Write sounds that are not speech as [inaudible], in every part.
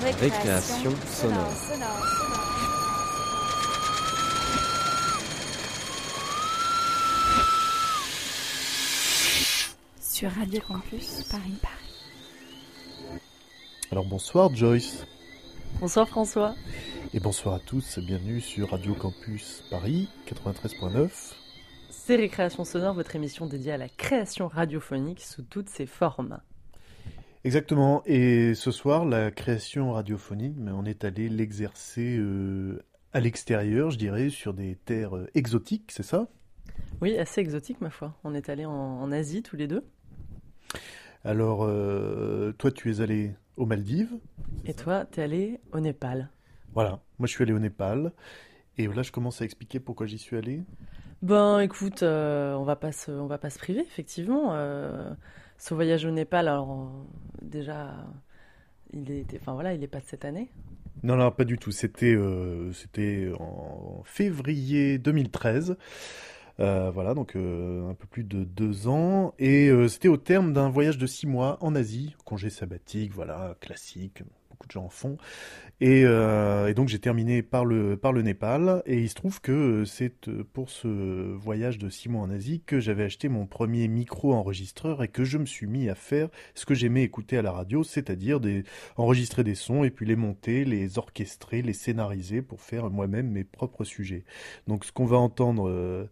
Récréation sonore. Sur Radio Campus Paris Paris. Alors bonsoir Joyce. Bonsoir François. Et bonsoir à tous, bienvenue sur Radio Campus Paris 93.9. C'est Récréation sonore, votre émission dédiée à la création radiophonique sous toutes ses formes. Exactement. Et ce soir, la création radiophonique, mais on est allé l'exercer euh, à l'extérieur, je dirais, sur des terres euh, exotiques, c'est ça? Oui, assez exotique, ma foi. On est allé en, en Asie tous les deux. Alors, euh, toi, tu es allé aux Maldives. Et toi, tu es allé au Népal. Voilà. Moi, je suis allé au Népal. Et là, je commence à expliquer pourquoi j'y suis allé. Ben, écoute, on va pas se, on va pas se priver, effectivement. Ce voyage au Népal, alors euh, déjà, il était, enfin est pas de cette année. Non, non, pas du tout. C'était euh, c'était en février 2013. Euh, voilà, donc un peu plus de deux ans. Et c'était au terme d'un voyage de six mois en Asie, congé sabbatique, voilà, classique, beaucoup de gens en font. Et, euh, et donc j'ai terminé par le, par le Népal. Et il se trouve que euh, c'est euh, pour ce voyage de six mois en Asie que j'avais acheté mon premier micro-enregistreur et que je me suis mis à faire ce que j'aimais écouter à la radio, c'est-à-dire des, enregistrer des sons et puis les monter, les orchestrer, les scénariser pour faire moi-même mes propres sujets. Donc ce qu'on va entendre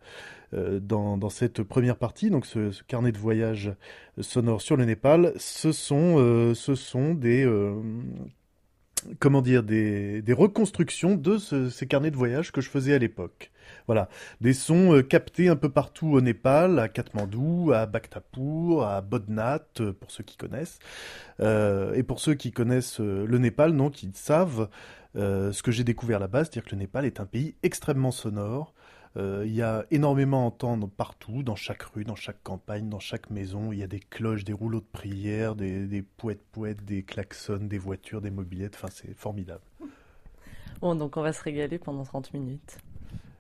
dans, dans cette première partie, donc ce, carnet de voyage sonore sur le Népal, ce sont, euh, ce sont des, euh, comment dire, des, reconstructions de ce- ces carnets de voyage que je faisais à l'époque. Voilà, des sons euh, captés un peu partout au Népal, à Katmandou, à Bhaktapur, à Bodhnath, euh, pour ceux qui connaissent. Euh, et pour ceux qui connaissent euh, le Népal, non, qui savent euh, ce que j'ai découvert là-bas, c'est-à-dire que le Népal est un pays extrêmement sonore. Euh, il y a énormément à entendre partout, dans chaque rue, dans chaque campagne, dans chaque maison. Il y a des cloches, des rouleaux de prière, des, des poètes-poètes, des klaxons, des voitures, des mobilettes. Enfin, c'est formidable. Bon, donc on va se régaler pendant 30 minutes.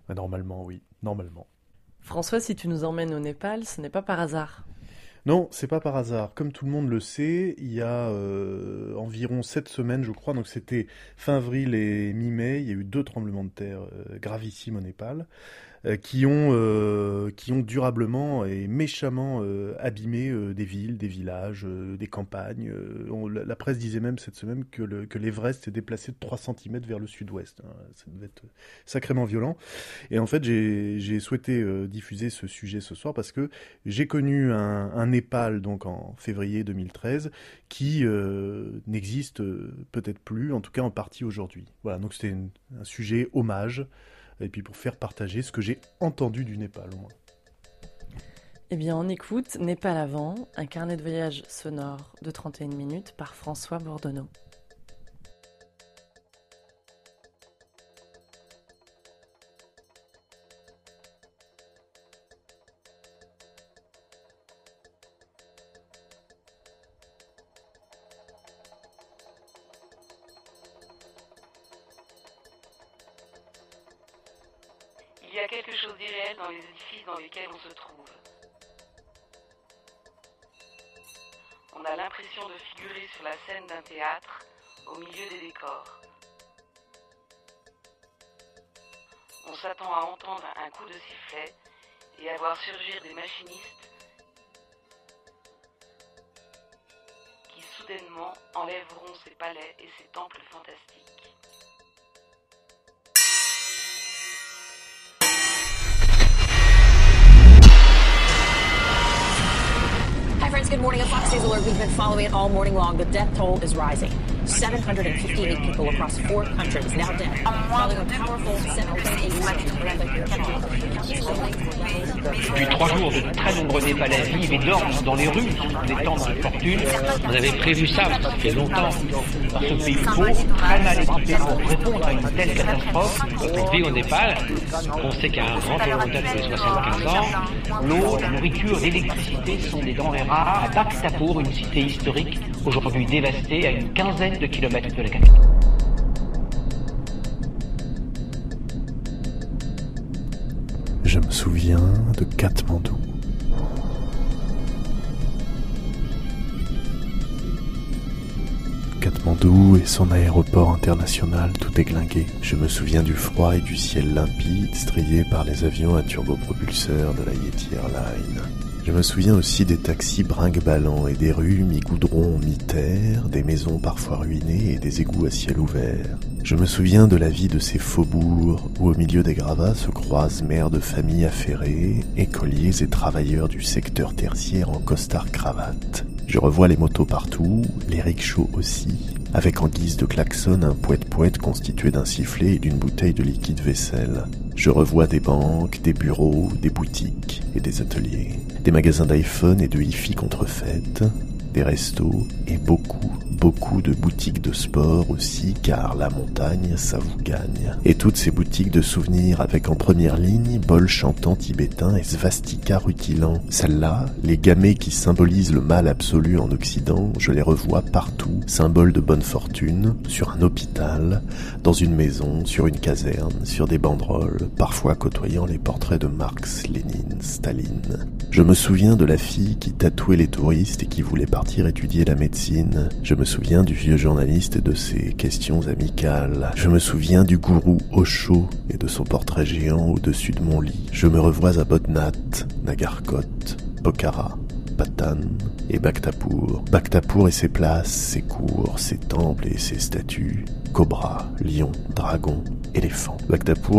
Normalement, oui. Normalement. François, si tu nous emmènes au Népal, ce n'est pas par hasard. Non, c'est pas par hasard. Comme tout le monde le sait, il y a euh, environ sept semaines, je crois, donc c'était fin avril et mi-mai, il y a eu deux tremblements de terre euh, gravissimes au Népal, qui ont euh, qui ont durablement et méchamment euh, abîmé euh, des villes, des villages, euh, des campagnes. Euh, la, presse disait même cette semaine que le l'Everest s'est déplacé de 3 cm vers le sud-ouest. hein. Ça devait être sacrément violent. Et en fait, j'ai souhaité euh, diffuser ce sujet ce soir parce que j'ai connu un, Népal donc en février 2013 qui euh, n'existe euh, peut-être plus, en tout cas en partie aujourd'hui. Voilà, donc c'était un sujet hommage et puis pour faire partager ce que j'ai entendu du Népal au moins. Eh bien, on écoute Népal avant, un carnet de voyage sonore de 31 minutes par François Bourdonneau. Y a quelque chose d'irréel dans les édifices dans lesquels on se trouve. On a l'impression de figurer sur la scène d'un théâtre, au milieu des décors. On s'attend à entendre un coup de sifflet et à voir surgir des machinistes qui soudainement enlèveront ces palais et ces temples fantastiques. Good morning. A Fox News alert. We've been following it all morning long. The death toll is rising. 758 people across four countries now dead. Following a powerful 7.8 Depuis trois jours, de très nombreux Népalais vivent et dorment dans les rues, des temps d'infortune. On avait prévu ça, ça fait longtemps, dans ce pays pauvre, très mal équipé pour répondre à une telle catastrophe. On vit au Népal, on sait qu'il y a un grand volontaire depuis 75 ans. L'eau, la nourriture, l'électricité sont des denrées rares. À Bhaktapur, une cité historique, aujourd'hui dévastée à une quinzaine de kilomètres de la capitale. Je me souviens de Katmandou. Katmandou et son aéroport international tout églingué. Je me souviens du froid et du ciel limpide strié par les avions à turbopropulseur de la Yeti Airlines. Je me souviens aussi des taxis brinque-ballants et des rues mi-goudron, mi-terre, des maisons parfois ruinées et des égouts à ciel ouvert. Je me souviens de la vie de ces faubourgs où au milieu des gravats se croisent mères de famille affairées, écoliers et travailleurs du secteur tertiaire en costard-cravate. Je revois les motos partout, les rickshaws aussi, avec en guise de klaxon un poète-poète constitué d'un sifflet et d'une bouteille de liquide vaisselle. Je revois des banques, des bureaux, des boutiques et des ateliers, des magasins d'iPhone et de hi-fi contrefaites, des restos et beaucoup, beaucoup de boutiques de sport aussi, car la montagne, ça vous gagne. Et toutes ces boutiques de souvenirs avec en première ligne bol chantant tibétain et svastika rutilant. Celles-là, les gamets qui symbolisent le mal absolu en Occident, je les revois partout, symboles de bonne fortune, sur un hôpital, dans une maison, sur une caserne, sur des banderoles, parfois côtoyant les portraits de Marx, Lénine, Staline. Je me souviens de la fille qui tatouait les touristes et qui voulait partir étudier la médecine. Je me souviens du vieux journaliste et de ses questions amicales. Je me souviens du gourou Osho et de son portrait géant au-dessus de mon lit. Je me revois à Bodnat, Nagarkot, Pokhara, Patan et Bhaktapur. Bhaktapur et ses places, ses cours, ses temples et ses statues. Cobra, lion, dragon, éléphant.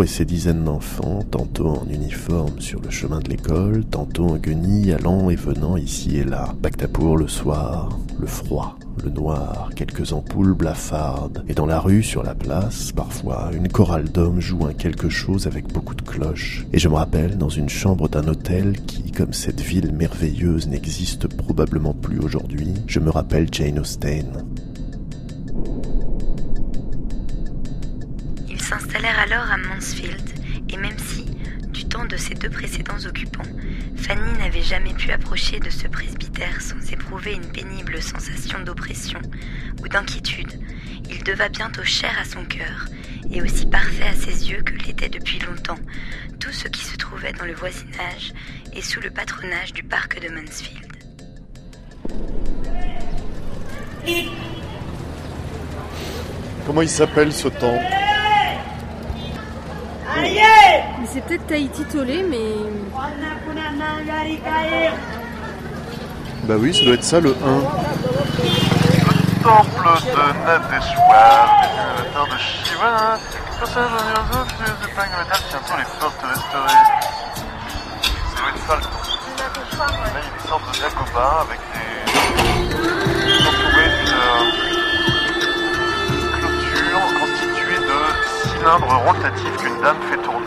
Et ses dizaines d'enfants, tantôt en uniforme sur le chemin de l'école, tantôt en guenilles allant et venant ici et là. Bhaktapur le soir, le froid, le noir, quelques ampoules blafardes, et dans la rue, sur la place, parfois, une chorale d'hommes joue un quelque chose avec beaucoup de cloches. Et je me rappelle dans une chambre d'un hôtel qui, comme cette ville merveilleuse, n'existe probablement plus aujourd'hui, je me rappelle Jane Austen. Ils s'installèrent alors à Mansfield, et même si, du temps de ses deux précédents occupants, Fanny n'avait jamais pu approcher de ce presbytère sans éprouver une pénible sensation d'oppression ou d'inquiétude, il devint bientôt cher à son cœur et aussi parfait à ses yeux que l'était depuis longtemps tout ce qui se trouvait dans le voisinage et sous le patronage du parc de Mansfield. Comment il s'appelle ce temple? Mais c'est peut-être Tahiti Tolé, mais. Bah oui, ça doit être ça le 1. temple de Nateshwar, créateur de Shiva, personnage de de Pang Metal qui bientôt les fortes restaurées. Ça doit être ça le Là, il y a des sortes de jacobins avec des. Rotatifs qu'une dame fait tourner.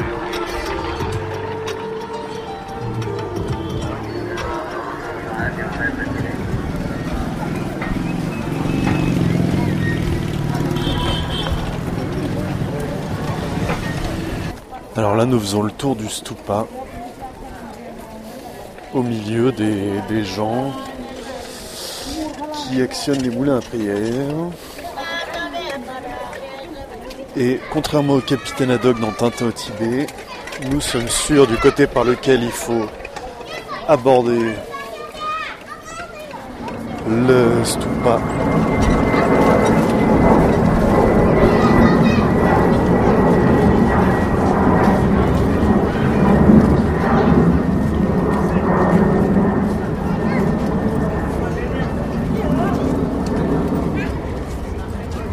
Alors là, nous faisons le tour du stupa au milieu des, des gens qui actionnent les moulins à prière. Et contrairement au capitaine Haddock dans Tintin au Tibet, nous sommes sûrs du côté par lequel il faut aborder le stupa.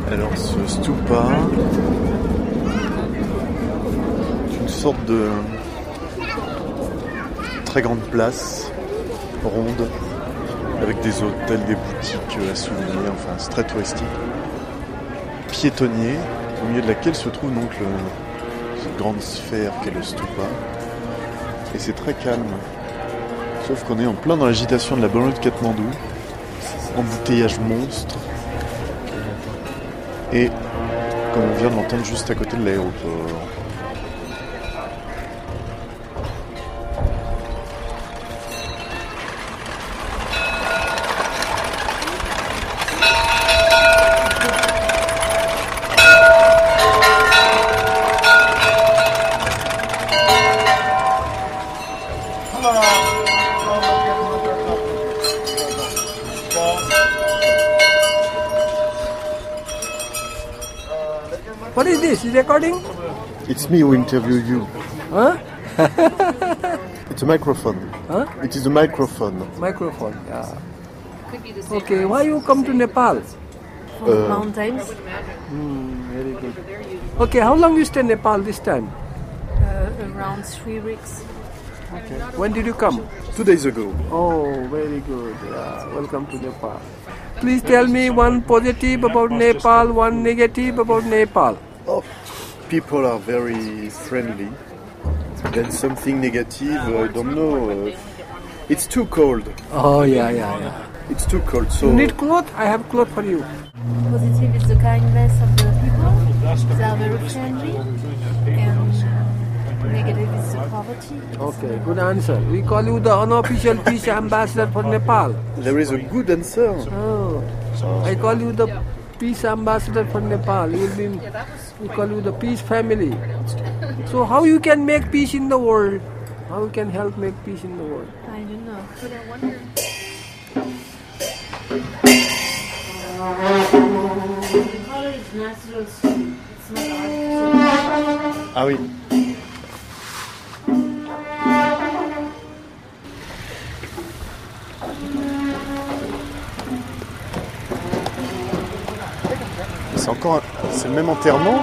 Alors ce stupa est une sorte de très grande place ronde avec des hôtels, des boutiques à souvenirs, enfin c'est très touristique. Piétonnier, au milieu de laquelle se trouve donc le- cette grande sphère qu'est le stupa. Et c'est très calme. Sauf qu'on est en plein dans l'agitation de la banlieue de Katmandou. Embouteillage monstre. Et comme on vient de l'entendre juste à côté de l'aéroport. It's me who interview you. Huh? [laughs] It's a microphone. Huh? It is a microphone. Microphone. Yeah. Okay. Why you come to Nepal? From Uh, mountains. Hmm, very good. Okay. How long you stay in Nepal this time? Uh, around three weeks. Okay. When did you come? Two days ago. Oh, very good. Yeah, welcome to Nepal. Please tell me one positive about Nepal, one negative about Nepal. Oh, people are very friendly. Then something negative, I don't know. uh, it's too cold. Oh, yeah, yeah, yeah. It's too cold. So You need cloth. I have cloth for you. Positive is the kindness of the people. They are very friendly. And negative is the poverty. Okay, good answer. We call you the unofficial peace ambassador for Nepal. there is a good answer. Oh, I call you the peace ambassador for Nepal. You will be, we call you the peace family. So how you can make peace in the world? How you can help make peace in the world? I don't know. The color is natural. It's not artificial. Ah oui. C'est encore, c'est le même enterrement.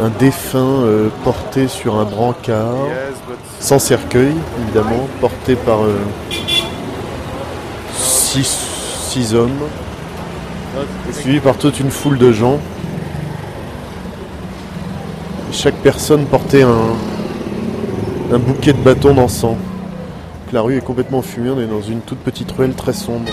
Un défunt euh, porté sur un brancard, sans cercueil évidemment, porté par euh, six, six hommes, suivi par toute une foule de gens. Chaque personne portait un, un bouquet de bâtons d'encens. La rue est complètement fumée, on est dans une toute petite ruelle très sombre.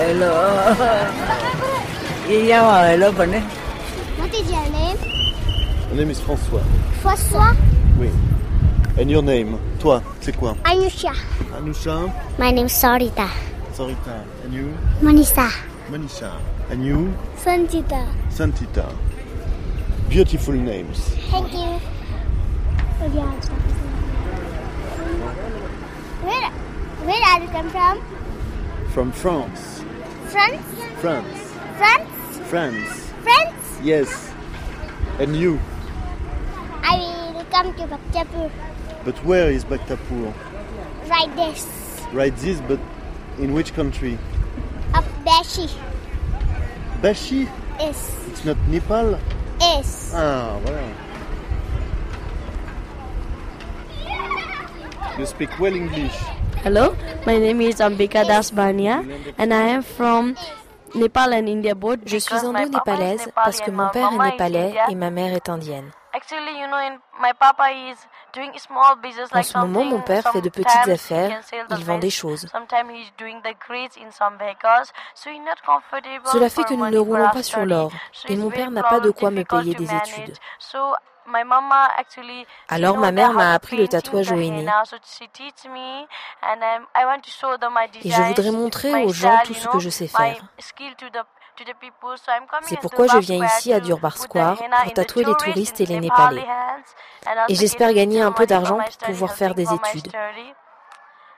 Hello. What is your name? Mon name is François. François? Oui. And your name? Toi, c'est quoi? Anusha. Anusha My name is Sarita. Sarita. And you Manisa. Manisha. And you Santita. Santita. Beautiful names. Thank you. Where, where are you come from? From France. France? France. France? France. France? Yes. And you I will come to Bhaktapur. But where is Bhaktapur? Right this. Right this, but in which country? Of Bashi. Bashi Yes. It's not Nepal? Yes. Ah, voilà. You speak well English. Hello, my name is Ambika Das Bania and I am from Nepal and India both. Je suis indo-népalaise parce que mon père est népalais et ma mère est indienne. Actually, you know, in, my papa is doing small business En ce moment, mon père fait de petites affaires, il vend des choses. Cela fait que nous ne roulons pas sur l'or et mon père n'a pas de quoi me payer des études. Alors ma mère m'a appris le tatouage au henné. Et je voudrais montrer aux gens tout ce que je sais faire. C'est pourquoi je viens ici à Durbar Square pour tatouer les touristes et les Népalais. Et j'espère gagner un peu d'argent pour pouvoir faire des études.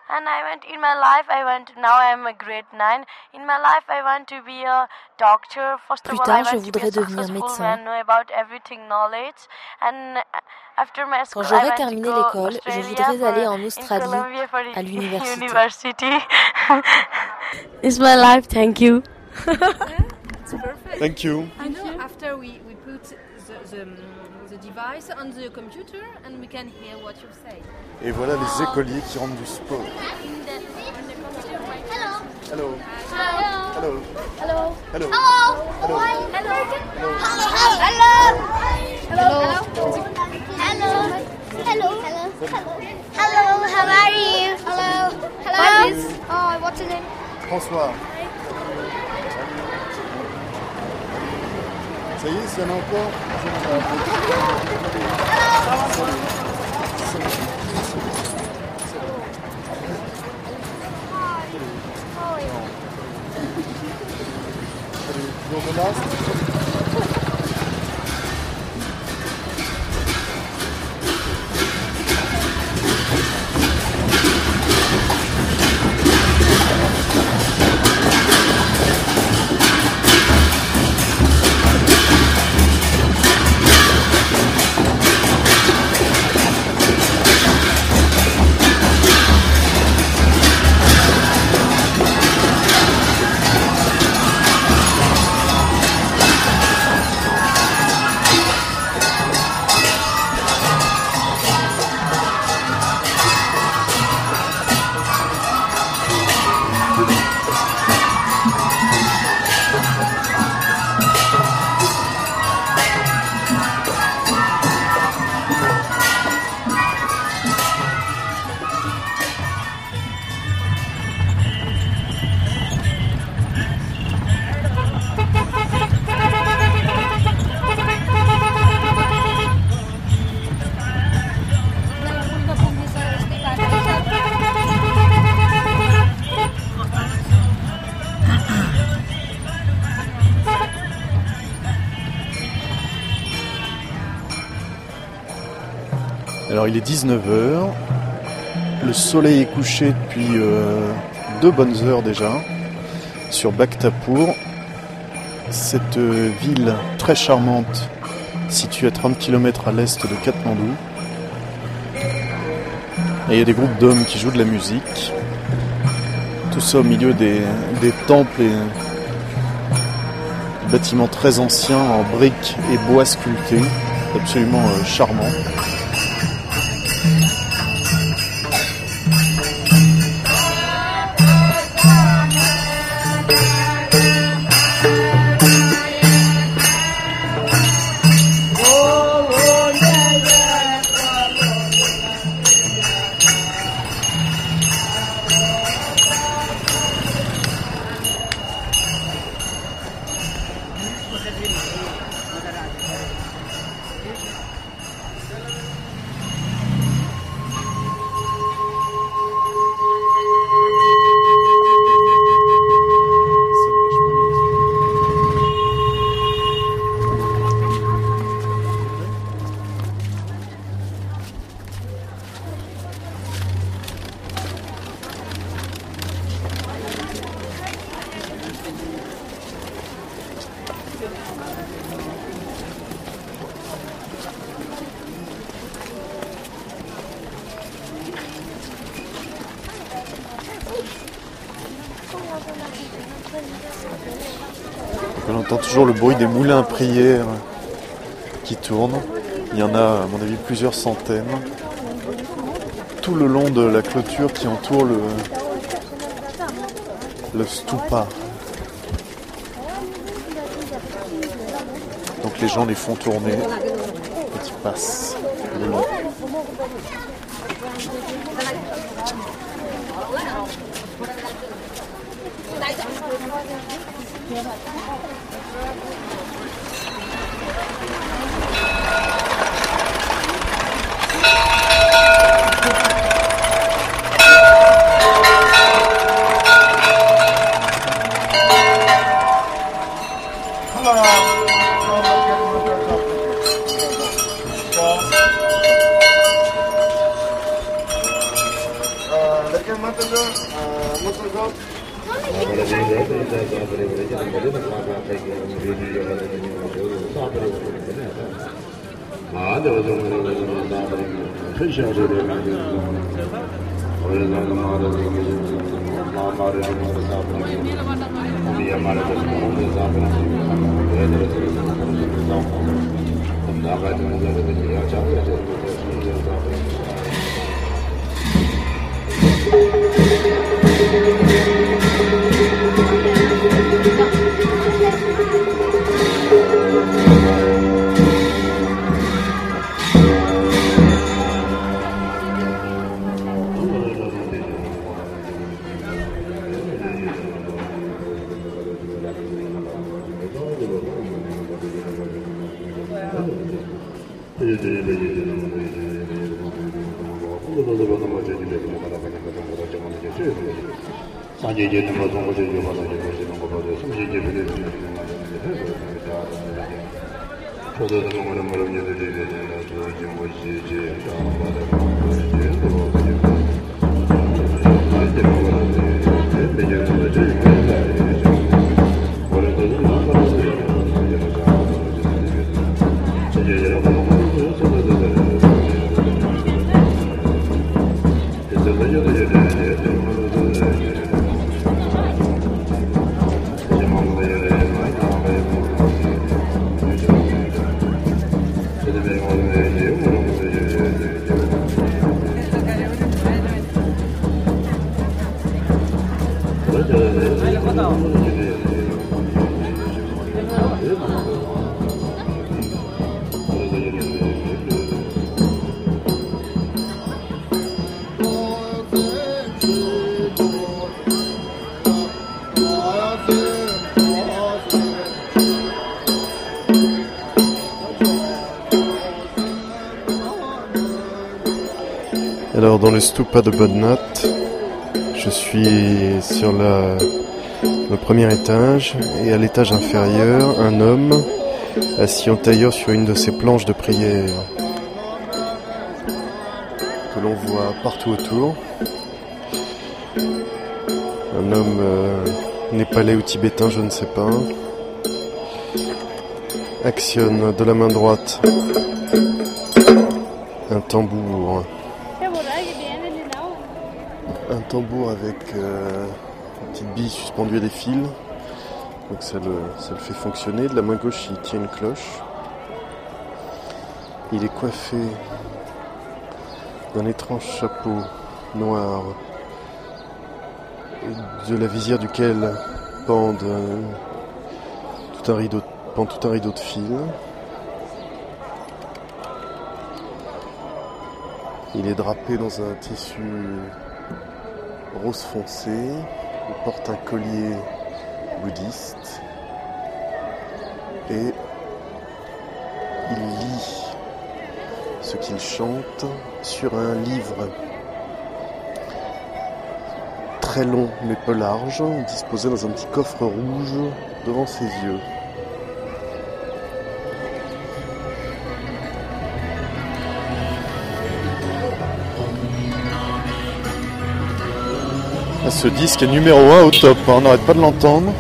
And I went in my life, I went, now I am a grade 9. In my life, I want to be a doctor. First Plus of all, tard, I je want to be a voudrais devenir successful médecin. man, know about everything knowledge. And after my school, Quand I j'aurai terminé go l'école, je voudrais aller en Australie, for à [laughs] l'université. [laughs] It's my life, thank you. [laughs] It's perfect. Thank you. You know, after we, we put the, the, um, the device on the computer and we can hear what you say. Et voilà les écoliers qui rentrent du sport. Hello. Hello. Hello. Hello. Hello. Hello. Hello. Hello. Hello. Hello. Hello. Hello. Hello. How are you? Hello. Hello. What is- Oh, what's your name? François. se isso não for Oi. Oi. Vamos lá. Il est 19h. Le soleil est couché depuis euh, deux bonnes heures déjà sur Bhaktapur. Cette euh, ville très charmante située à 30 km à l'est de Katmandou. Et il y a des groupes d'hommes qui jouent de la musique. Tout ça au milieu des, temples et des bâtiments très anciens en briques et bois sculptés. Absolument euh, charmant. Toujours le bruit des moulins à prière qui tournent. Il y en a, à mon avis, plusieurs centaines. Tout le long de la clôture qui entoure le, le stupa. Donc les gens les font tourner et qui passent. Hadi o zaman o zaman sabırın. Kış yazıyor benim. Öyle zaman mağarada gizim. Mağarada sabırın. Bir yamarada sabırın. Sabırın. Öyle de sabırın. Sabırın. Daha kaydımızda da bir yaçak yaçak. Bodnat, je suis sur le premier étage et à l'étage inférieur, un homme assis en tailleur sur une de ses planches de prière. l'on voit partout autour. Un homme euh, népalais ou tibétain, je ne sais pas, actionne de la main droite un tambour. Un tambour avec euh, une petite bille suspendue à des fils. Donc ça le, ça le fait fonctionner. De la main gauche, il tient une cloche. Il est coiffé d'un étrange chapeau noir de la visière duquel pendent, euh, tout un rideau, pend tout un rideau de fil. Il est drapé dans un tissu rose foncé. Il porte un collier bouddhiste. Et il lit ce qu'il chante sur un livre très long mais peu large, disposé dans un petit coffre rouge devant ses yeux. Ce disque est numéro 1 au top, hein, on n'arrête pas de l'entendre.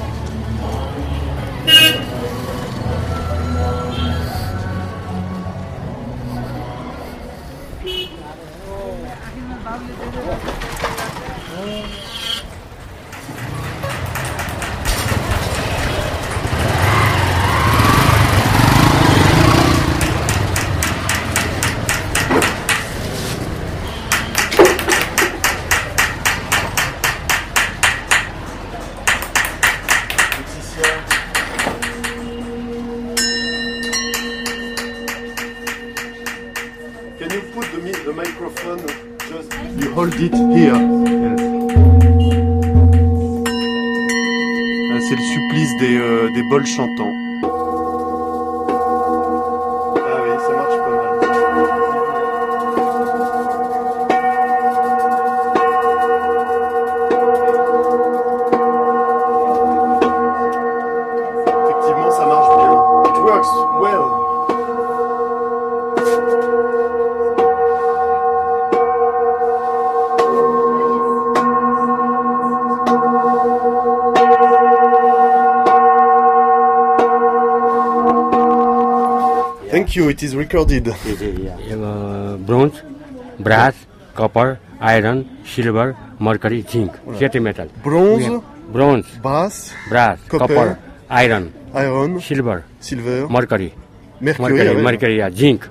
Euh, des Thank you, it is recorded. [laughs] Uh, bronze, brass, copper, iron, silver, mercury, zinc, Voilà. seven metal. Bronze, We bronze, brass, brass, copper, copper, iron, iron, silver, silver, mercury, Mercury, mercury, mercury, yeah, zinc,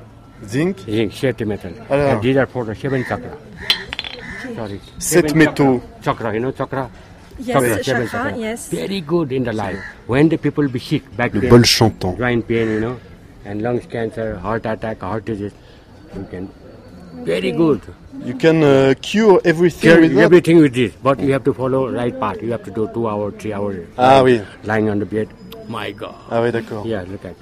zinc, zinc, seven metal. Alors. And these are for the seven chakra. Sorry, Sept seven métaux. Chakra, chakra, you know chakra. Yes, Chakra, seven chakra, chakra. yes. Very good in the life. When the people be sick, back Le pain, bol chantant. joint pain, you know, and lungs cancer, heart attack, heart disease, you can. Very good. You can uh, cure everything Cure with that? everything with this, but you have to follow right path. You have to do two hours, three hours. Ah lying, oui. Lying on the bed. My God. Ah oui, d'accord. Yeah, look at.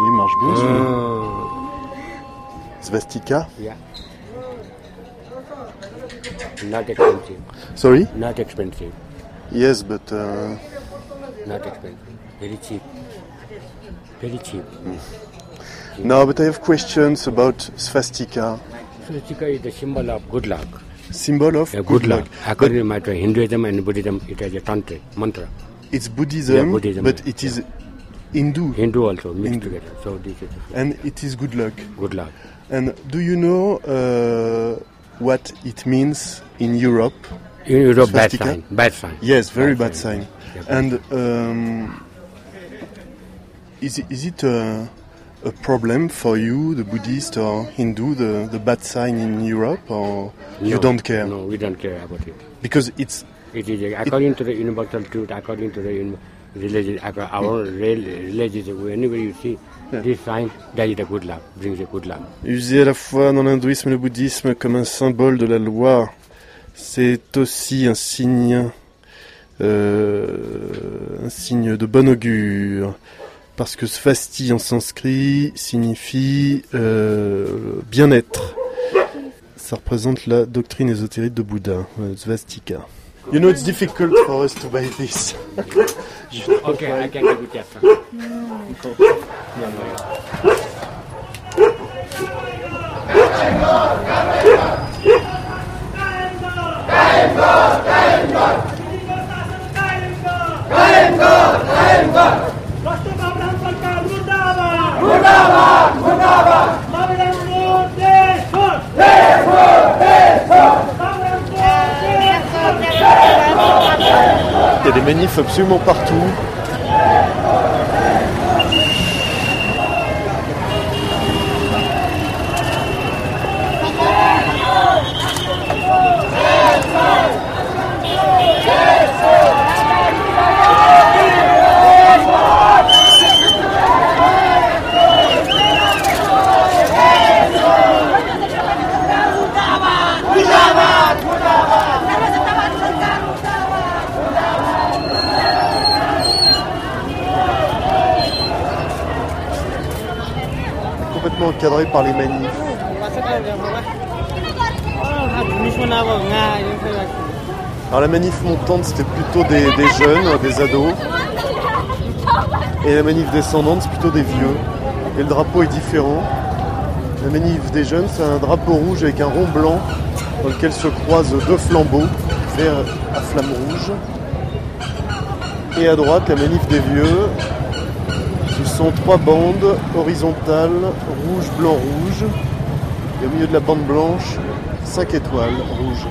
Il marche bien. celui-là. Uh, Svastika. yeah. Not expensive. Sorry? Not expensive. Yes, but uh, Not expensive. Very cheap. Very cheap. no, but I have questions about swastika. Swastika is the symbol of good luck. Symbol of Yeah, good, luck. According to my Hinduism and Buddhism, it has a tantra mantra. It's Buddhism, Yeah, Buddhism, but it is Hindu. Hindu also mixed Hindu. together. So this is And it is good luck. good luck. And do you know uh, what it means in Europe? In Europe, bad sign. Bad sign. Yes, very Bad bad, sign. And um, is it, is it a, a problem for you, the Buddhist or Hindu, the, the bad sign in Europe, or you don't care? No, we don't care about it. Because it's It is uh, according to the universal truth, according to the religion, acco- our rel- religion. Whenever you see this sign, that is a good luck, brings a good luck. usé à la fois dans l'hindouisme et le bouddhisme comme un symbole de la loi. C'est aussi un signe, euh, un signe de bon augure, parce que svasti en sanskrit signifie euh, bien-être. Ça représente la doctrine ésotérique de Bouddha, euh, svastika. You know, it's difficult for us to buy this. [laughs] You know Okay, why? I can give it that. Il y a des manifs absolument partout. Complètement par les manifs. Alors la manif montante c'était plutôt des, des jeunes, des ados. Et la manif descendante c'est plutôt des vieux. Et le drapeau est différent. La manif des jeunes c'est un drapeau rouge avec un rond blanc dans lequel se croisent deux flambeaux, vert à flamme rouge. Et à droite la manif des vieux. Ce sont trois bandes horizontales, rouge, blanc, rouge. Et au milieu de la bande blanche, cinq étoiles rouges.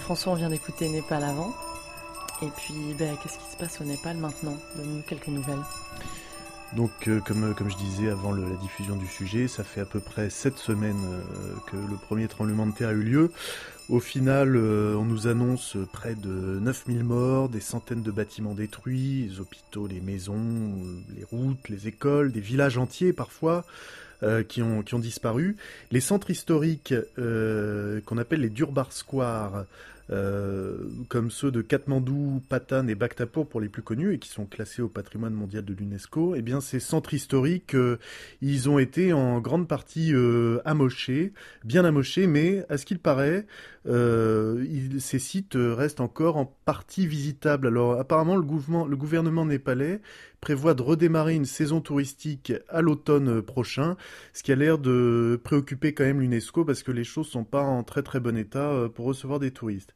François, on vient d'écouter Népal avant. Et puis, ben, qu'est-ce qui se passe au Népal maintenant? Donne-nous quelques nouvelles. Donc, euh, comme, comme je disais avant la diffusion du sujet, ça fait à peu près sept semaines euh, que le premier tremblement de terre a eu lieu. Au final, euh, on nous annonce près de 9000 morts, des centaines de bâtiments détruits, les hôpitaux, les maisons, euh, les routes, les écoles, des villages entiers parfois. Euh, qui, ont, qui ont disparu. Les centres historiques euh, qu'on appelle les Durbar Square, euh, comme ceux de Katmandou, Patan et Bhaktapur pour les plus connus et qui sont classés au patrimoine mondial de l'UNESCO, eh bien ces centres historiques, euh, ils ont été en grande partie euh, amochés, bien amochés, mais à ce qu'il paraît, euh, ces sites restent encore en partie visitables. Alors apparemment, le gouvernement, le gouvernement népalais prévoit de redémarrer une saison touristique à l'automne prochain, ce qui a l'air de préoccuper quand même l'UNESCO parce que les choses sont pas en très très bon état pour recevoir des touristes.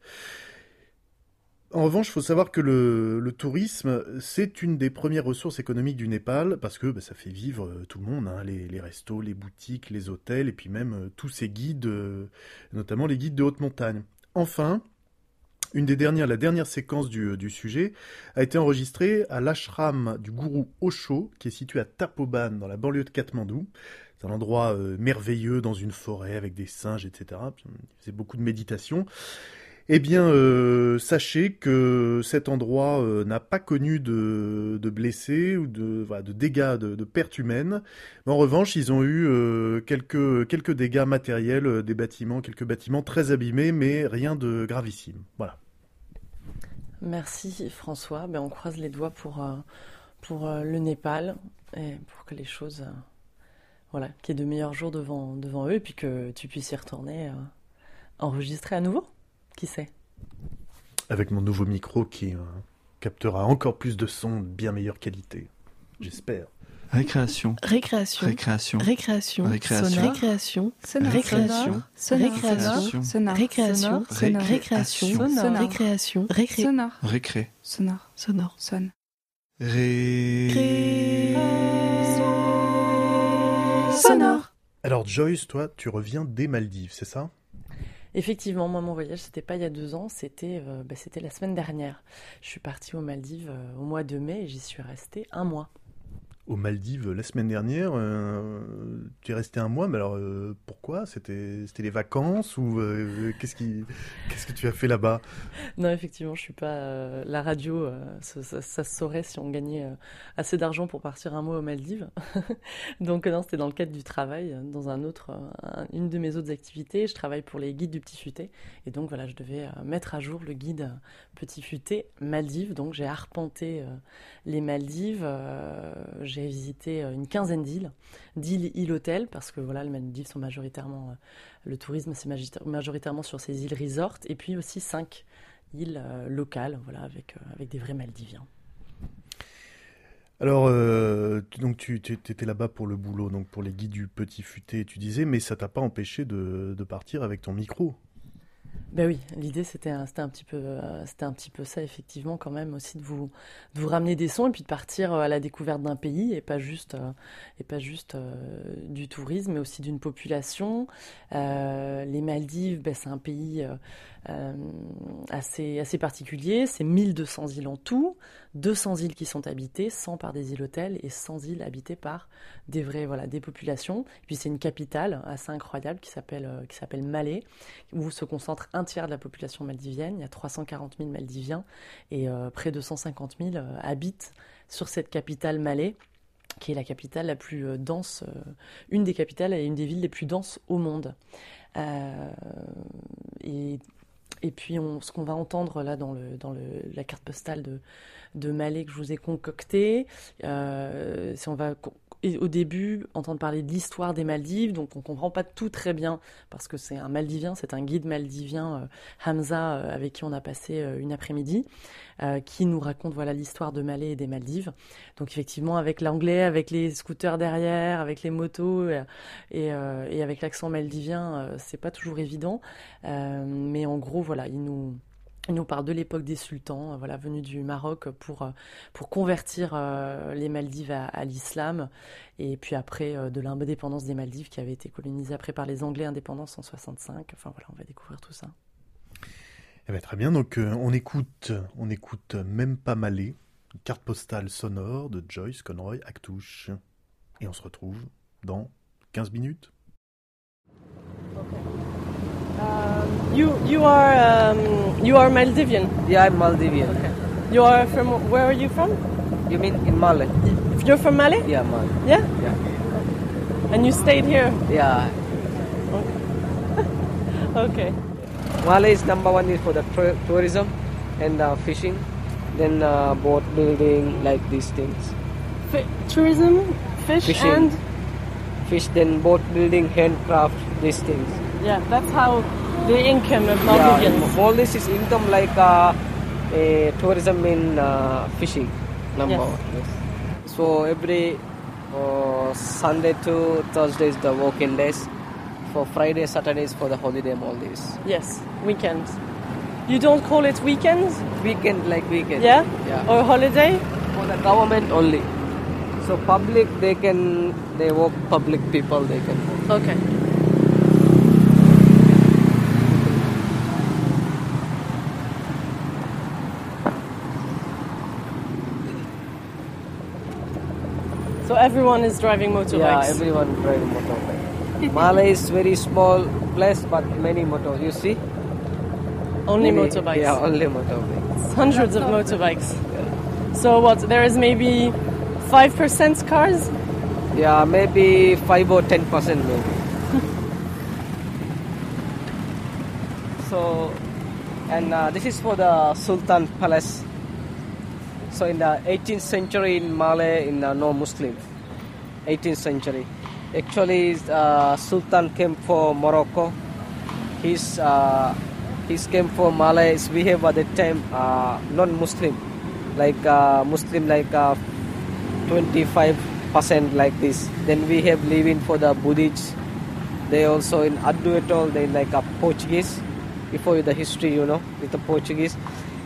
En revanche, il faut savoir que le, tourisme, c'est une des premières ressources économiques du Népal, parce que bah, ça fait vivre euh, tout le monde, hein, les, restos, les boutiques, les hôtels, et puis même euh, tous ces guides, euh, notamment les guides de haute montagne. Enfin, une des dernières, la dernière séquence du, sujet a été enregistrée à l'ashram du gourou Osho, qui est situé à Tapoban, dans la banlieue de Katmandou. C'est un endroit merveilleux dans une forêt avec des singes, etc. Il faisait beaucoup de méditation. Eh bien, euh, sachez que cet endroit euh, n'a pas connu de, blessés ou de, dégâts, de, pertes humaines. En revanche, ils ont eu euh, quelques, dégâts matériels, des bâtiments, quelques bâtiments très abîmés, mais rien de gravissime. Voilà. Merci François. Ben, on croise les doigts pour, le Népal et pour que les choses, voilà, qu'il y de meilleurs jours devant, devant eux et puis que tu puisses y retourner enregistrer à nouveau. Qui sait Avec mon nouveau micro qui euh, captera encore plus de sons de bien meilleure qualité. J'espère. Récréation. Récréation. Récréation. Récréation. Récréation. Récréation. Sonore. Récréation. Sonore. Récréation. Sonore. Récréation. Sonore. Récréation. Sonore. Récréation. Récré. Sonore. Récré. Sonore. Sonore. Sonne. Ré. Sonore. Alors Joyce, toi, tu reviens des Maldives, c'est ça? Effectivement, moi mon voyage c'était pas il y a deux ans, c'était euh, bah, la semaine dernière. Je suis partie aux Maldives euh, au mois de mai et j'y suis restée un mois. Aux Maldives la semaine dernière, euh, tu es resté un mois, mais alors euh, pourquoi? C'était les vacances ou euh, qu'est-ce qui qu'est-ce que tu as fait là-bas? Non, effectivement, je suis pas la radio. ça, se saurait si on gagnait assez d'argent pour partir un mois aux Maldives. [laughs] Donc non, c'était dans le cadre du travail, dans un autre, un- une de mes autres activités. Je travaille pour les guides du Petit Futé, et donc voilà, je devais mettre à jour le guide Petit Futé Maldives. Donc j'ai arpenté les Maldives. euh, j'ai visité euh, une quinzaine d'îles, d'îles îles hôtels, parce que voilà, les Maldives sont majoritairement, euh, le tourisme c'est majorita- majoritairement sur ces îles resort, et puis aussi cinq îles euh, locales, voilà, avec, avec des vrais Maldiviens. Alors, donc tu tu étais là-bas pour le boulot, donc pour les guides du Petit Futé, tu disais, mais ça t'a pas empêché de, de partir avec ton micro? Ben oui, l'idée c'était un, un petit peu euh, c'était un petit peu ça effectivement quand même aussi de vous de vous ramener des sons et puis de partir euh, à la découverte d'un pays et pas juste euh, et pas juste du tourisme mais aussi d'une population. Les Maldives, ben, c'est un pays assez assez particulier, c'est 1200 îles en tout, 200 îles qui sont habitées, 100 par des îles hôtels et 100 îles habitées par des vrais voilà des populations. Et puis c'est une capitale assez incroyable qui s'appelle euh, qui s'appelle Malé où se concentre un tiers de la population maldivienne. Il y a 340 000 Maldiviens et euh, près de 150 000 euh, habitent sur cette capitale Malais, qui est la capitale la plus euh, dense, euh, une des capitales et une des villes les plus denses au monde. Euh, et puis on, ce qu'on va entendre là dans, le, dans le, la carte postale de, de Malais que je vous ai concoctée, euh, c'est on va au début entendre parler de l'histoire des Maldives, donc on comprend pas tout très bien parce que c'est un Maldivien, c'est un guide maldivien, euh, Hamza, euh, avec qui on a passé euh, une après-midi, qui nous raconte voilà l'histoire de Malais et des Maldives. Donc effectivement avec l'anglais, avec les scooters derrière, avec les motos et, et, avec l'accent maldivien, c'est pas toujours évident, mais en gros voilà, il nous il nous parle de l'époque des sultans, euh, voilà, venus du Maroc pour, euh, pour convertir euh, les Maldives à, à l'islam, et puis après de l'indépendance des Maldives qui avait été colonisée après par les Anglais indépendance en 65. Enfin voilà, on va découvrir tout ça. Eh ben, très bien, donc euh, on écoute, on écoute même pas Malé, carte postale sonore de Joyce Conroy Actouche. Et on se retrouve dans 15 minutes. Um, you you are um, you are Maldivian. Yeah, I'm Maldivian. Okay. You are from where are you from? You mean in Mali? You're from Mali? Yeah, Mali. Yeah. Yeah. And you stayed here. Yeah. [laughs] Okay. Mali is number one is for the tourism and uh, fishing, then uh, boat building, like these things. Fi- tourism, fish, Fishing. and Fish, then boat building, handcraft, these things. Yeah, that's how the income of Yeah, Maldivians. Maldives is income like uh, a tourism in uh, fishing, number Yes. one. Yes. So every uh, Sunday to Thursday is the working days. For Friday, Saturdays for the holiday All Maldives. Yes, weekends. You don't call it weekends? Weekend like weekend. Yeah? Yeah. Or holiday? For the government only. So public they can they work public people they can work. Okay. So everyone is driving motorbikes. Yeah, everyone driving motorbike. Malay is very small place but many motor. You see? Only Many- motorbikes. Yeah, only motorbikes. Hundreds of motorbikes. So what? There is maybe five percent cars. Yeah, maybe five or ten percent maybe. [laughs] so, and uh, this is for the Sultan Palace. So in the 18th century in Malay, in the no Muslim, 18th century. Actually, uh, Sultan came for Morocco. He's uh, he's came for Malay. We have at that time uh, non-Muslim, like uh, Muslim like uh, 25 percent like this. Then we have living for the Buddhists. They also in Adu Atoll they like a Portuguese. Before you the history, you know, with the Portuguese,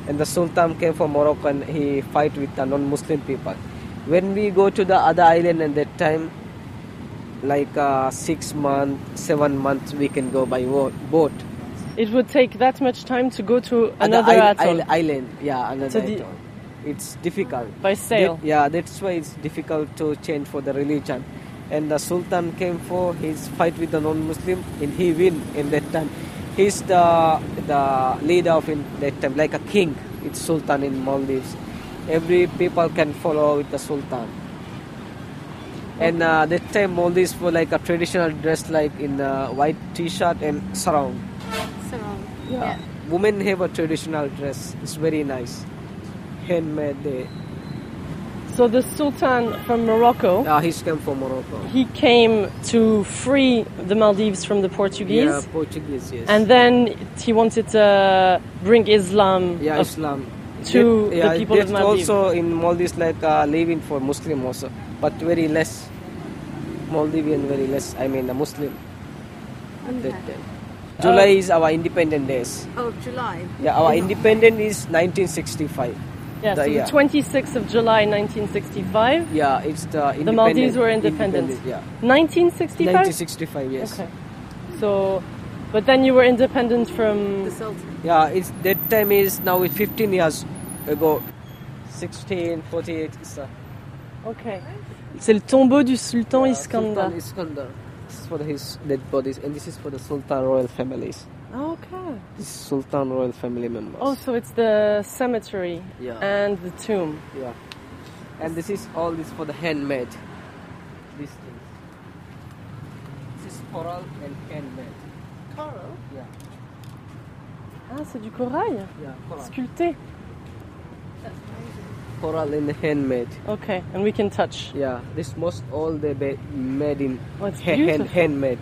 and the Sultan came from Morocco and he fight with the non-Muslim people. When we go to the other island at that time, like uh, six months, seven months, we can go by boat. It would take that much time to go to another isle- island, yeah, another So the-. It's difficult. By sail. That- yeah, that's why it's difficult to change for the religion. And the Sultan came for his fight with the non-Muslim, and he win in that time. He's the the leader of in that time, like a king. It's Sultan in Maldives. Every people can follow with the Sultan. And uh, that time Maldives were like a traditional dress, like in uh, white T-shirt and sarong. Sarong. Yeah. Women have a traditional dress. It's very nice. Handmade. They, So the Sultan from Morocco, uh, he's come from Morocco. he came to free the Maldives from the Portuguese. Yeah, Portuguese, yes. And then he wanted to bring Islam yeah, Islam. to That- yeah, the people of that's Maldives. also in Maldives like uh, living for Muslim also, but very less. Maldivian very less. I mean, a Muslim. at that time. July is our independent days. Oh, July. Yeah, our independent is 1965. Yeah, The so year. the 26th of July 1965. Yeah, it's uh, the The Maldives were independent. Yeah. 1965? 1965, yes. Okay. So, but then you were independent from. The Sultan. Yeah, it's that time is now it's 15 years ago. 1648 is the uh, Ok. C'est le tombeau du Sultan Iskandar. Sultan Iskandar. This is for his dead bodies, and this is for the Sultan royal families. Okay. This is Sultan royal family members. Oh, so it's the cemetery Yeah. and the tomb. Yeah. And this is all this for the handmade. These things. This is coral and handmade. Coral? Yeah. Ah, c'est du corail Yeah, coral. Sculpté. Coral and handmade. Okay, and we can touch. Yeah, this most all they made in Oh, it's ha- hand, handmade.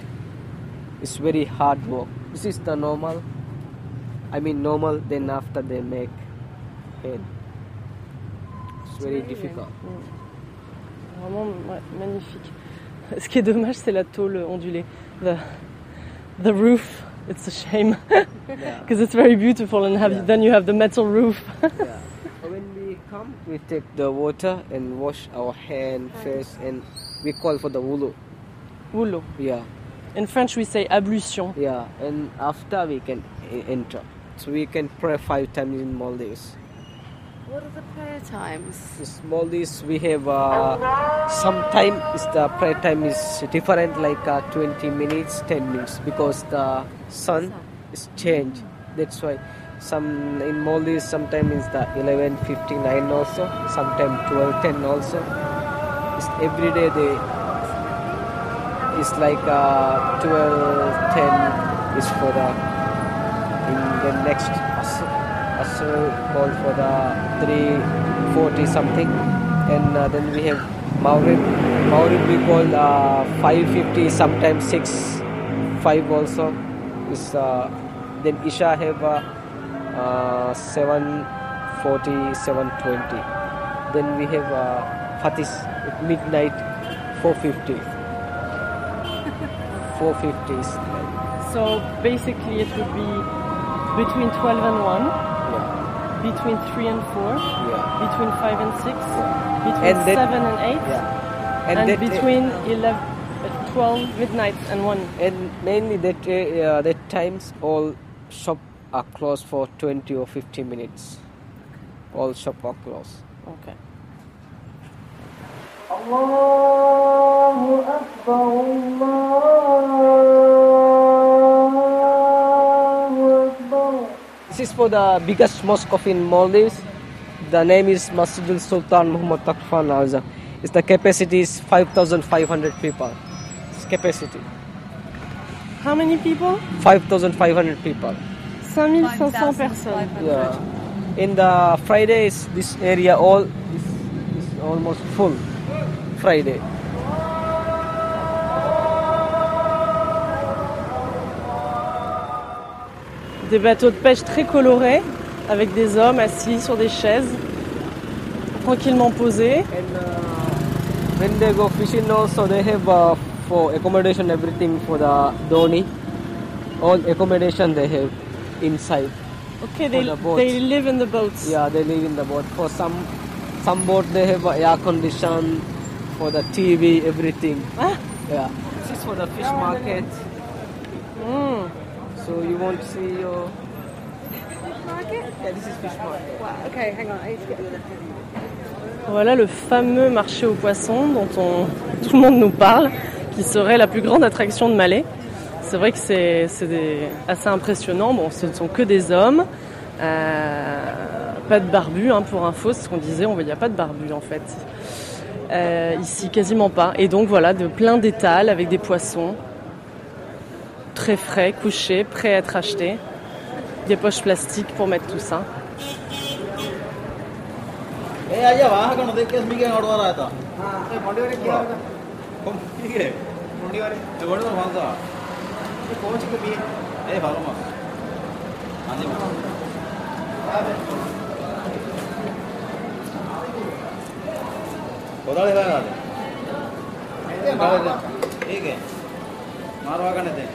It's very hard work. This is the normal. I mean normal. Then after they make head. It's very difficult. Mm. Vraiment ouais, magnifique. [laughs] Ce qui est dommage, c'est la tôle ondulée. The, the roof, it's a shame. [laughs] Because it's very beautiful, and have, Yeah. then you have the metal roof. [laughs] yeah. When we come, we take the water and wash our hand, face, and we call for the wulu. Wulu. Yeah. In French, we say ablution. Yeah, and after we can enter So we can pray five times in Maldives. What are the prayer times? In Maldives we have uh, sometime is the prayer time is different like uh, 20 minutes 10 minutes because the sun is changed that's why some in Maldives sometimes is the 11 59 also sometimes 12 10 also it's every day they it's like uh, 12 10 is for the in the next Asr Asr call for the 340 something. And uh, then we have Maghrib Maghrib we call uh, 550 sometimes 6 5 also is uh, then Isha have uh, uh, 740 720 then we have uh, Fatis at midnight 450 450 is So basically, it would be between 12 and 1, between 3 and 4, between 5 and 6, between And that- 7 and 8, yeah. and, And that- between 11, uh, 12 midnight and 1. and mainly that uh, that times all shop are closed for 20 or 50 minutes. All shop are closed. Okay الله أكبر الله أكبر This is for the biggest mosque of in Maldives. The name is Masjidul Sultan Muhammad Takfan Azam. Its the capacity is 5,500 people. Its capacity. How many people 5,500 people. 5500 personnes. Yeah. In the Fridays, this area all is, is almost full. Friday. Des bateaux de pêche très colorés, avec des hommes assis sur des chaises, tranquillement posés. When they go fishing also they have uh, for accommodation everything for the dhoni. All accommodation they have inside. Okay, they, the they live in the boats. Yeah, they live in the boat. For some some boat they have uh, air condition for the TV, everything. Ah. Yeah. This is for the fish market. Mm. So you want to see your fish market? Yeah, this is fish market. Okay, hang on. I need to get you Voilà le fameux marché aux poissons dont on, [laughs] tout le monde nous parle, qui serait la plus grande attraction de Malais. C'est vrai que c'est assez impressionnant. Bon, ce ne sont que des hommes. Euh, pas de barbus, hein, pour info, c'est ce qu'on disait. Il n'y a pas de barbus en fait. Euh, ici, quasiment pas. Et donc voilà, de plein d'étals avec des poissons. Très frais, couchés, prêts à être achetés. Des poches plastiques pour mettre tout ça. ಕೊದಾಳೆ ಬೇಗ ಅದು ಹೀಗೆ ಮಾರುವಾಗಣತೆ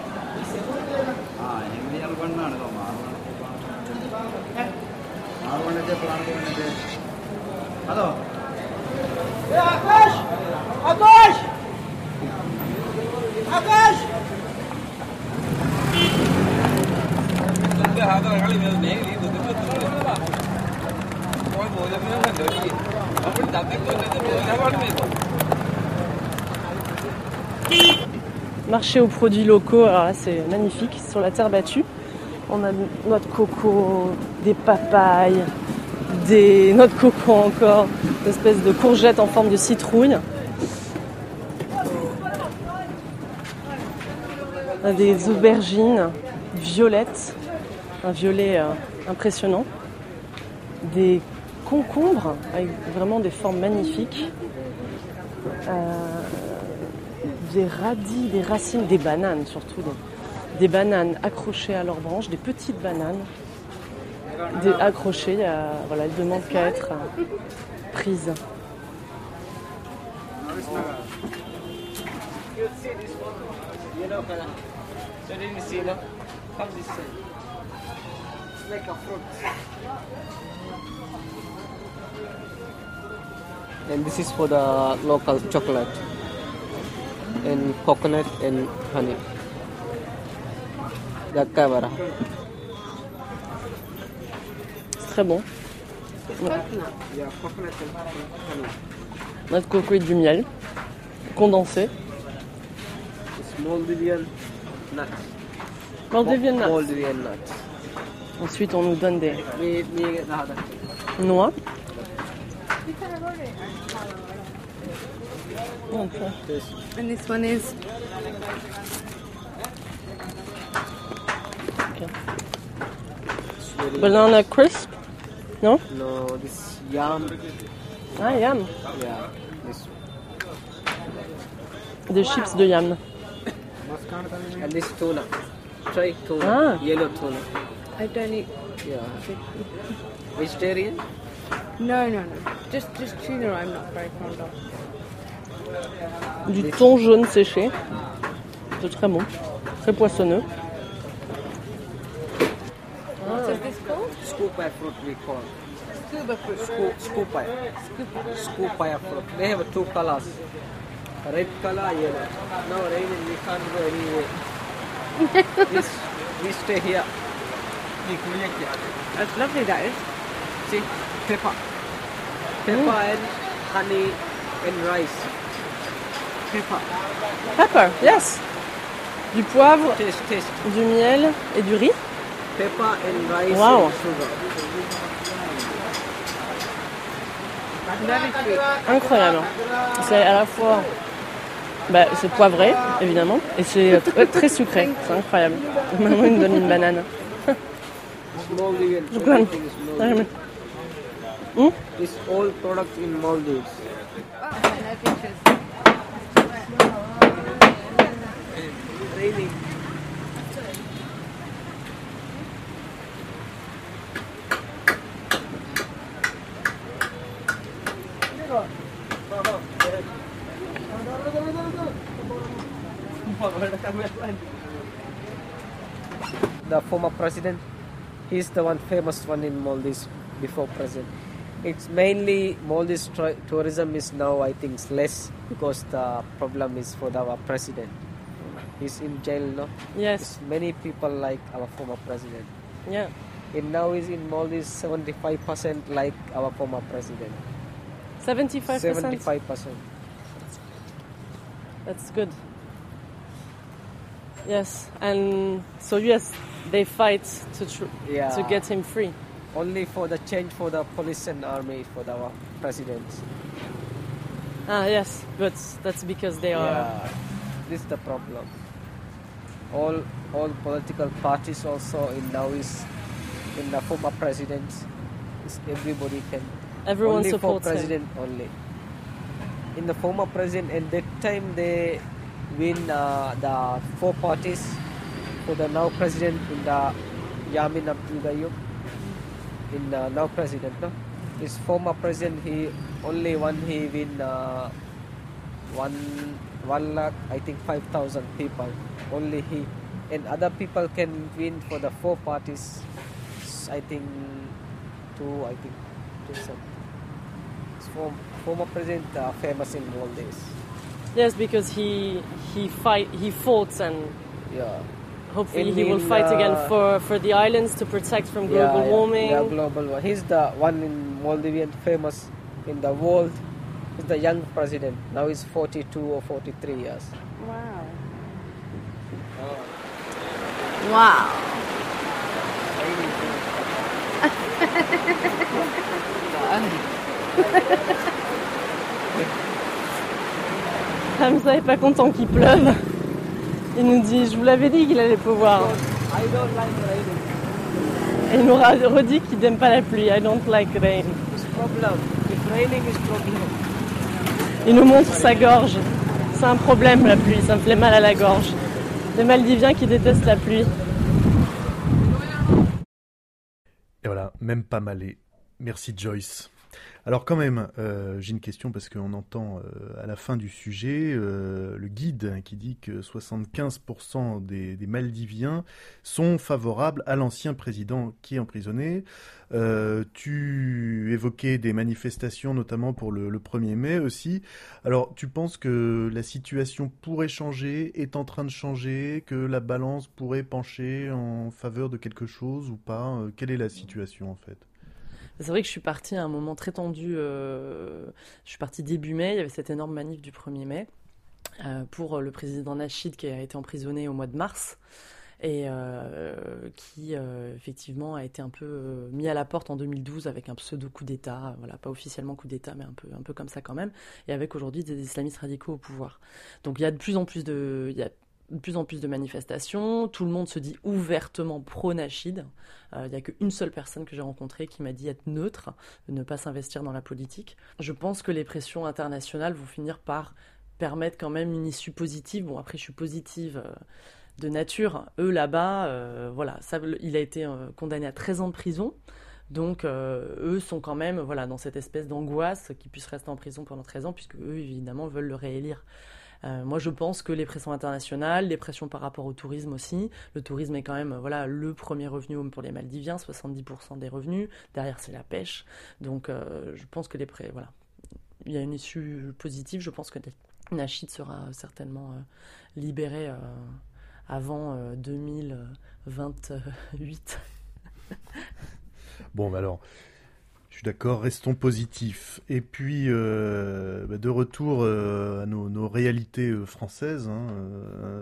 ಹಾಂ ಹೆಂಗೆ ಅನ್ಕೊಂಡು ಅನ್ಕೋ ಮಾರು ಮಾರುವಾಗಣತೆ ಪ್ರಾಣಿಗೆ ಹಲೋ Akash Akash Akash Marché aux produits locaux, alors là c'est magnifique, sur la terre battue. On a noix de coco, des papayes, des noix de coco encore, une espèce de courgette en forme de citrouille. On a des aubergines violettes, un violet euh, impressionnant. Des concombres avec vraiment des formes magnifiques. Euh, des radis, des racines, des bananes surtout. Des bananes accrochées à leurs branches, des petites bananes des, accrochées. y a- voilà, elles demandent qu'à être euh, prises. And this is for the local chocolate and coconut and honey. The camera. très bon. De coco et du miel condensé. Nuts. Nuts. Ensuite, on nous donne des noix. Okay. And this one is Banana crisp? No? No, this yam. Ah, yam. Yeah, this. Des chips de yam. And this tuna. Try tuna. Ah. Yellow tuna. I don't eat. Yeah. Vegetarian? No, no, no. Just just tuna. I'm not very fond of. Du thon jaune séché. C'est très bon. Très poissonneux. What is this called? Scoopia fruit we call. Scuba fruit. Scoop, scoopia. Scoopia fruit. They have two colors. Red color, yellow. Now raining, we can't go anywhere. [laughs] we, we stay here. That's lovely. That is. See, pepper. Pepper and honey and rice. Pepper. Pepper, yes. Du poivre, Taste, taste. du miel et du riz. Pepper and rice Wow. and sugar. Incroyable. C'est à la fois. Bah, c'est poivré, évidemment, et c'est très, très sucré. C'est incroyable. Maman il me donne une banane. Hmm? It's all product in Maldives. The former president, he's the one famous one in Maldives before president. It's mainly Maldives tri- tourism is now I think less because the problem is for the, our president. He's in jail now. Yes. It's many people like our former president. Yeah. And now is in Maldives 75% like our former president. 75%. 75%. That's good. Yes, and so yes, they fight to tr- Yeah. to get him free. Only for the change for the police and army for the, our president. Ah yes, but that's because they are. Yeah, this is the problem. All all political parties also in now is in the former president. Is everybody can. Everyone only supports for him. president only. In the former president, at that time they win uh, the four parties for the now president in the Yamin Abdul Gayoom. In the now president, no, his former president he only one he win. Uh, one one lakh I think five thousand people. Only he. And other people can win for the four parties I think two I think two something former president uh, famous in all days. Yes, because he he fight he fought and yeah hopefully In- he will in, fight again uh, for for the islands to protect from global yeah, yeah, warming. yeah, global one he's the one in Maldivian famous in the world he's the young president now he's 42 or 43 years Wow. Wow. Hamza est pas content qu'il pleuve. Il nous dit, je vous l'avais dit qu'il allait pleuvoir. Et il nous redit qu'il n'aime pas la pluie. I don't like rain. Il nous montre sa gorge. C'est un problème la pluie, ça me fait mal à la gorge. Les Maldiviens qui détestent la pluie. Et voilà, même pas malé. Merci Joyce. Alors quand même, euh, j'ai une question parce qu'on entend euh, à la fin du sujet euh, le guide qui dit que 75% des, des Maldiviens sont favorables à l'ancien président qui est emprisonné. Tu évoquais des manifestations notamment pour le, le 1er mai aussi. Alors tu penses que la situation pourrait changer, est en train de changer, que la balance pourrait pencher en faveur de quelque chose ou pas? Quelle est la situation en fait? C'est vrai que je suis partie à un moment très tendu. je suis partie début mai, il y avait cette énorme manif du 1er mai pour le président Nachid qui a été emprisonné au mois de mars et euh, qui euh, effectivement a été un peu euh, mis à la porte en 2012 avec un pseudo coup d'État, voilà, pas officiellement coup d'État, mais un peu, un peu comme ça quand même, et avec aujourd'hui des islamistes radicaux au pouvoir. Donc il y a de plus en plus de, de plus en plus de manifestations, tout le monde se dit ouvertement pro-Nachid. Il n'y a qu'une seule personne que j'ai rencontrée qui m'a dit être neutre, ne pas s'investir dans la politique. Je pense que les pressions internationales vont finir par permettre quand même une issue positive. Bon, après, je suis positive de nature. Eux, là-bas, euh, voilà, il a été euh, condamné à 13 ans de prison. Donc, euh, eux sont quand même voilà, dans cette espèce d'angoisse qu'ils puissent rester en prison pendant 13 ans, puisque eux, évidemment, veulent le réélire. Moi, je pense que les pressions internationales, les pressions par rapport au tourisme aussi. Le tourisme est quand même voilà le premier revenu pour les Maldiviens, 70% des revenus. Derrière, c'est la pêche. Donc, je pense que les prêts, voilà, il y a une issue positive. Je pense que Nachid sera certainement libéré avant 2028. Euh, bon, bah alors, je suis d'accord, restons positifs. Et puis, euh, bah, de retour euh, à nos, réalités françaises, hein,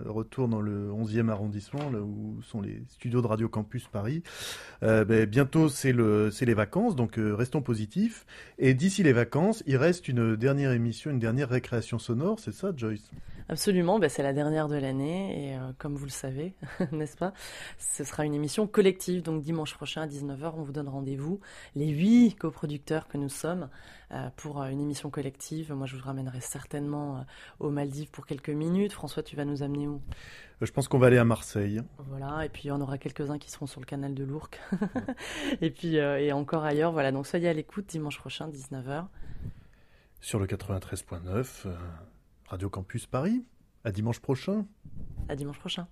retour dans le 11e arrondissement, là où sont les studios de Radio Campus Paris. Bah, bientôt, c'est les vacances, donc restons positifs. Et d'ici les vacances, il reste une dernière émission, une dernière récréation sonore, c'est ça, Joyce? Absolument, bah, c'est la dernière de l'année et euh, comme vous le savez, [laughs] n'est-ce pas, ce sera une émission collective. Donc dimanche prochain à 19h, on vous donne rendez-vous, les huit coproducteurs que nous sommes, euh, pour euh, une émission collective. Moi, je vous ramènerai certainement aux Maldives pour quelques minutes. François, tu vas nous amener où? Je pense qu'on va aller à Marseille. Voilà, et puis on aura quelques-uns qui seront sur le canal de l'Ourcq. [laughs] et puis et encore ailleurs. Voilà, donc soyez à l'écoute dimanche prochain, 19h. Sur le 93.9. Radio Campus Paris. À dimanche prochain. À dimanche prochain.